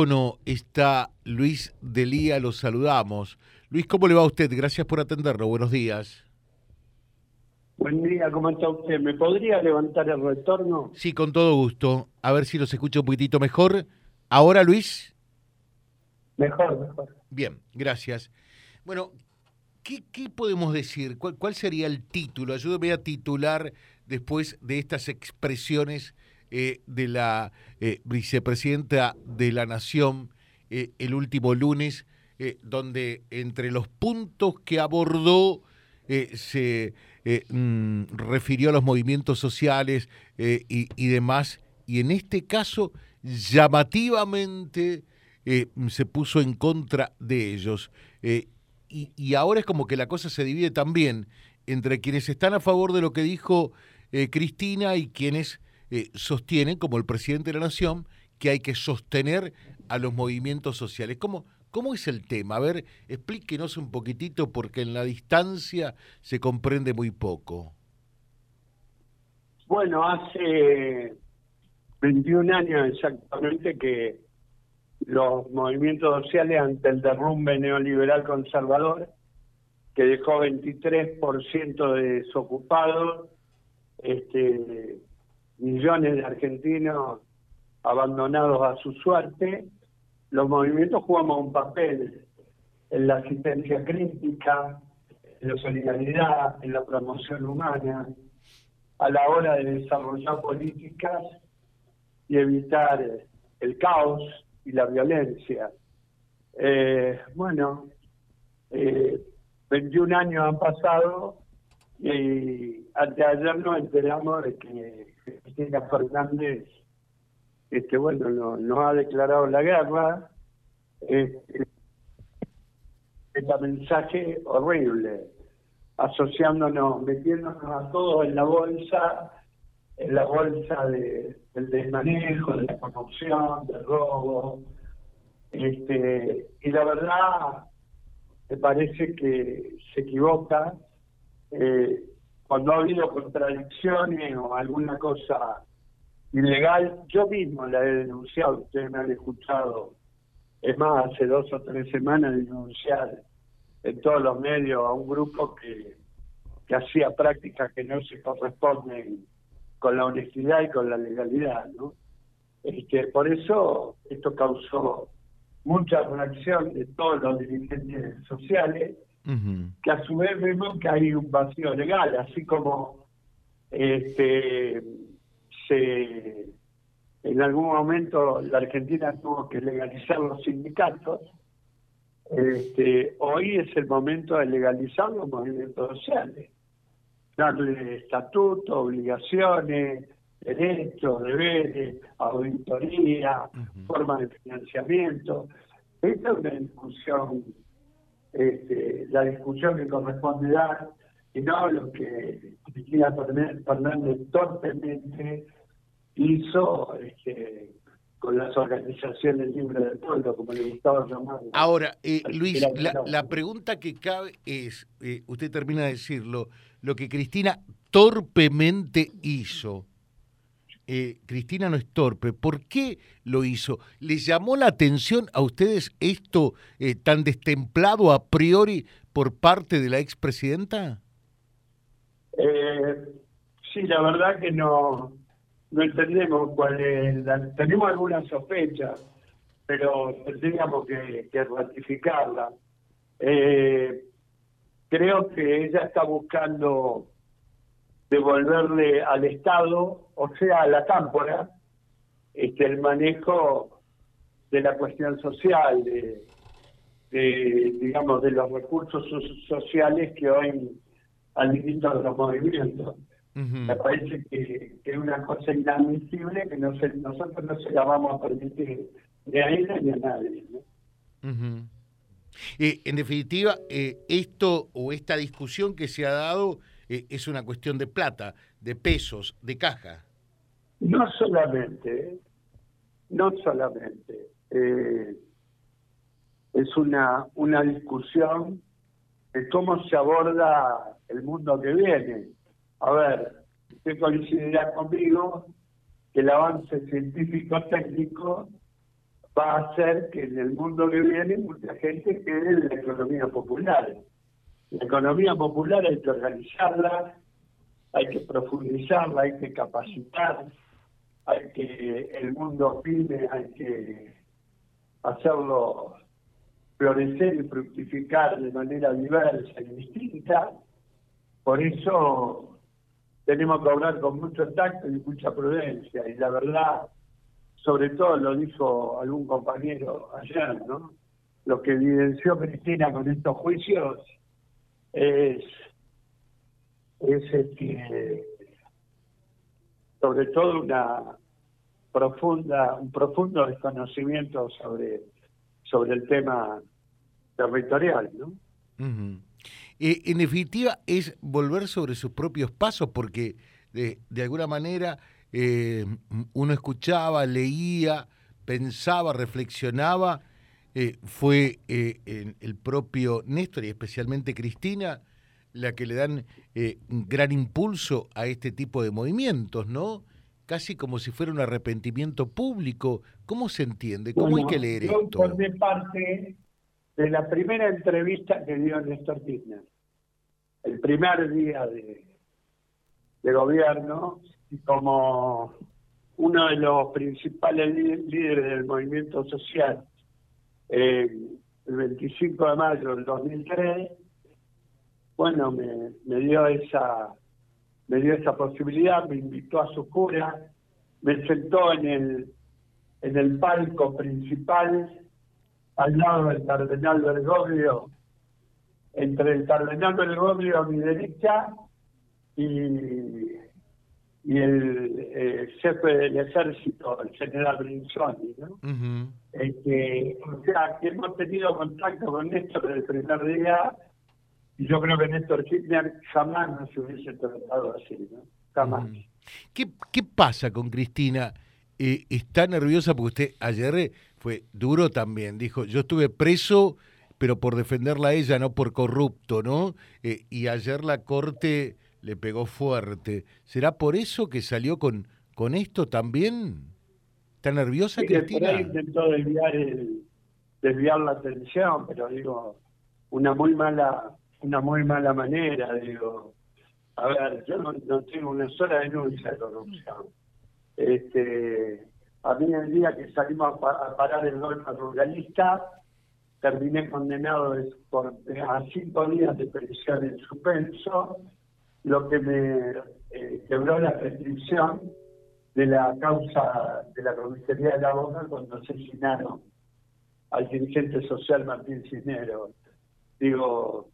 Bueno, está Luis Delía, lo saludamos. Luis, ¿cómo le va a usted? Gracias por atenderlo. Buenos días. Buen día, ¿cómo está usted? ¿Me podría levantar el retorno? Sí, con todo gusto. A ver si los escucho un poquitito mejor. ¿Ahora, Luis? Mejor, mejor. Bien, gracias. Bueno, ¿qué, podemos decir? ¿Cuál, ¿Cuál, sería el título? Ayúdame a titular después de estas expresiones eh, de la eh, vicepresidenta de la Nación eh, el último lunes, donde entre los puntos que abordó se mm, refirió a los movimientos sociales y, demás, y en este caso llamativamente se puso en contra de ellos. Y, y, ahora es como que la cosa se divide también entre quienes están a favor de lo que dijo Cristina y quienes eh, sostienen, como el presidente de la Nación, que hay que sostener a los movimientos sociales. ¿Cómo, ¿Cómo es el tema? A ver, explíquenos un poquitito porque en la distancia se comprende muy poco. Bueno, hace 21 años exactamente que los movimientos sociales ante el derrumbe neoliberal conservador, que dejó 23% de desocupados, este, millones de argentinos abandonados a su suerte, los movimientos jugamos un papel en la asistencia crítica, en la solidaridad, en la promoción humana, a la hora de desarrollar políticas y evitar el caos y la violencia. Eh, bueno, eh, 21 años han pasado y anteayer nos enteramos de que Cristina Fernández, este, bueno, no, nos ha declarado la guerra. Este, este mensaje horrible, asociándonos, metiéndonos a todos en la bolsa, en la bolsa de, del desmanejo, de la corrupción, del robo. Este, y la verdad, me parece que se equivoca. Eh, cuando ha habido contradicciones o alguna cosa ilegal, yo mismo la he denunciado, ustedes me han escuchado, es más, hace dos o tres semanas denunciar en todos los medios a un grupo que, que hacía prácticas que no se corresponden con la honestidad y con la legalidad. Este, por eso esto causó mucha reacción de todos los dirigentes sociales que a su vez vemos que hay un vacío legal, así como este se en algún momento la Argentina tuvo que legalizar los sindicatos, este, hoy es el momento de legalizar los movimientos sociales, darle estatuto, obligaciones, derechos, deberes, auditoría, forma de financiamiento. Esta es una discusión este, la discusión que corresponde dar y no lo que Cristina Fernández torpemente hizo este, con las organizaciones libres del pueblo, como le gustaba llamar. Ahora, eh, Luis, la, pregunta que cabe es, eh, usted termina de decirlo, lo que Cristina torpemente hizo eh, Cristina no es torpe. ¿Por qué lo hizo? ¿Les llamó la atención a ustedes esto eh, tan destemplado a priori por parte de la expresidenta? Eh, sí, la verdad que no, no entendemos cuál es. tenemos alguna sospecha, pero tendríamos que, que ratificarla. Eh, creo que ella está buscando devolverle al Estado, o sea, a la cámpora, este, el manejo de la cuestión social, de, digamos, de los recursos sociales que hoy administran los movimientos. Me parece que, es una cosa inadmisible que no nosotros no se la vamos a permitir ni a ella ni a nadie. Eh, en definitiva, eh, esto o esta discusión que se ha dado eh, es una cuestión de plata, de pesos, de caja. No solamente, no solamente. Eh, es una, una discusión de cómo se aborda el mundo que viene. A ver, usted coincidirá conmigo que el avance científico-técnico va a hacer que en el mundo que viene mucha gente quede en la economía popular. La economía popular hay que organizarla, hay que profundizarla, hay que capacitar, hay que el mundo pyme hay que hacerlo florecer y fructificar de manera diversa y distinta. Por eso tenemos que hablar con mucho tacto y mucha prudencia. Y la verdad, sobre todo lo dijo algún compañero ayer, ¿no? Lo que evidenció Cristina con estos juicios es, es este, sobre todo una profunda, un profundo desconocimiento sobre, sobre el tema territorial, ¿no? Eh, en definitiva, es volver sobre sus propios pasos, porque de, de alguna manera eh, uno escuchaba, leía, pensaba, reflexionaba. Eh, fue el propio Néstor y especialmente Cristina la que le dan un gran impulso a este tipo de movimientos, ¿no? Casi como si fuera un arrepentimiento público. ¿Cómo se entiende? ¿Cómo hay que leer yo esto? Formé parte de la primera entrevista que dio Néstor Kirchner, el primer día de, gobierno, y como uno de los principales líderes del movimiento social, el 25 de mayo del 2003, bueno, me, me dio esa me dio esa posibilidad, me invitó a su cura, me sentó en el en el palco principal al lado del cardenal Bergoglio, entre el cardenal Bergoglio a mi derecha y, y el eh, jefe del ejército, el general Brinzoni, ¿no? este, o sea, que hemos tenido contacto con Néstor desde el primer día y yo creo que Néstor Kirchner jamás nos hubiese tratado así, ¿no? Jamás. ¿Qué, ¿Qué pasa con Cristina? Eh, está nerviosa porque usted ayer fue duro también. Dijo, yo estuve preso, pero por defenderla a ella, no por corrupto, ¿no? Eh, y ayer la corte le pegó fuerte. ¿Será por eso que salió con, con esto también? ¿Está nerviosa, sí, Cristina? intentó desviar, desviar la atención, pero digo, una muy mala, una muy mala manera, digo. A ver, yo no, no tengo una sola denuncia de corrupción este, a mí el día que salimos a, parar el golpe ruralista, terminé condenado por, a cinco días de prisión en suspenso, lo que me eh, quebró la prescripción de la causa de la comisaría de la Boca cuando asesinaron al dirigente social Martín Cisneros. Digo,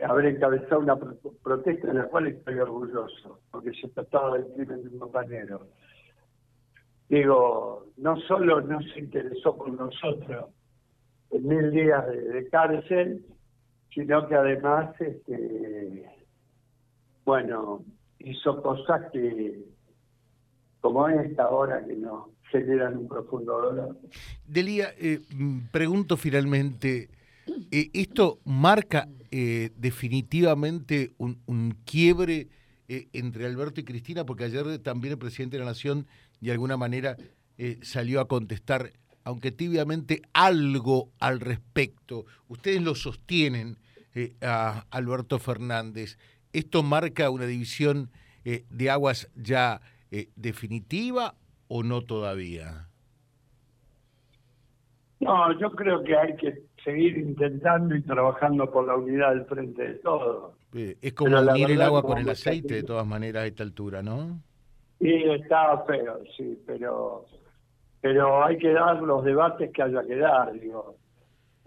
habré encabezado una protesta de la cual estoy orgulloso, porque se trataba del crimen de un compañero digo, no solo no se interesó por nosotros en mil días de, cárcel, sino que además, este, bueno, hizo cosas que, como esta ahora, que nos generan un profundo dolor. Delía, eh, mm, pregunto finalmente, eh, ¿esto marca eh, definitivamente un, quiebre entre Alberto y Cristina? Porque ayer también el presidente de la Nación de alguna manera salió a contestar, aunque tibiamente, algo al respecto. Ustedes lo sostienen a Alberto Fernández. ¿Esto marca una división eh, de aguas ya definitiva o no todavía? No, yo creo que hay que seguir intentando y trabajando por la unidad del frente de todos. Es como unir el agua con el aceite, de todas maneras, a esta altura, ¿no? Sí, estaba feo, sí, pero pero hay que dar los debates que haya que dar, digo.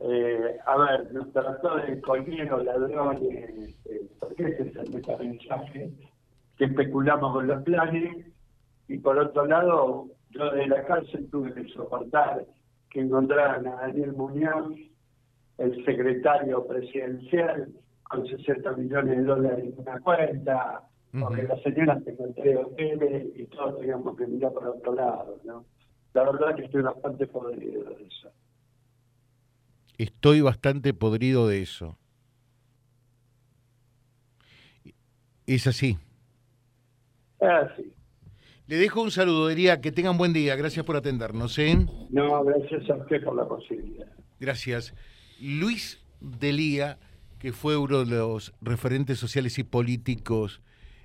Eh, a ver, nos trató de coñeros, ladrones, eh, porque ese es el mensaje que especulamos con los planes, y por otro lado, yo de la cárcel tuve que soportar que encontraran a Daniel Muñoz, el secretario presidencial, con 60 millones de dólares en una cuenta, porque las señoras te encontré hoteles y todos teníamos que mirar por otro lado, ¿no? La verdad que estoy bastante podrido de eso. Estoy bastante podrido de eso. Es así. Así. Le dejo un saludo, diría que tengan buen día. Gracias por atendernos. ¿eh? No, gracias a usted por la posibilidad. Gracias. Luis Delía, que fue uno de los referentes sociales y políticos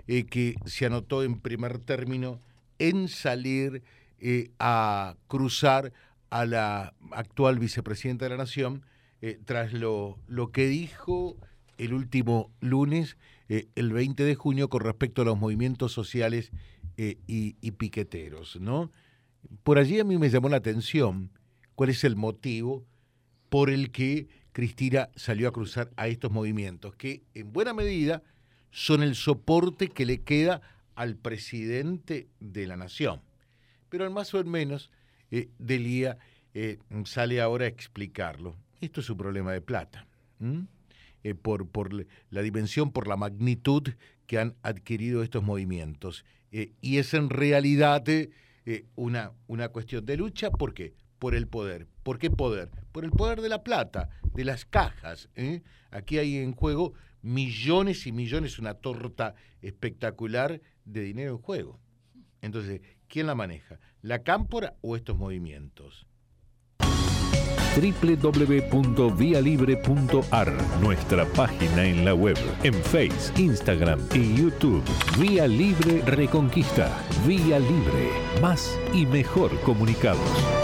eh, que se anotó en primer término en salir eh, a cruzar a la actual vicepresidenta de la Nación, eh, tras lo, lo que dijo el último lunes, el 20 de junio, con respecto a los movimientos sociales eh, y, piqueteros, ¿no? Por allí a mí me llamó la atención cuál es el motivo por el que Cristina salió a cruzar a estos movimientos, que en buena medida son el soporte que le queda al presidente de la nación. Pero en más o en menos, eh, Delía eh, sale ahora a explicarlo. Esto es un problema de plata. por, por la dimensión, por la magnitud que han adquirido estos movimientos. Eh, y es en realidad eh, eh, una, una cuestión de lucha, ¿por qué? Por el poder. ¿Por qué poder? Por el poder de la plata, de las cajas. Aquí hay en juego millones y millones, una torta espectacular de dinero en juego. Entonces, ¿quién la maneja? ¿La cámpora o estos movimientos? www.vialibre.ar, nuestra página en la web, en Face, Instagram y YouTube. Vía Libre Reconquista. Vía Libre. Más y mejor comunicados.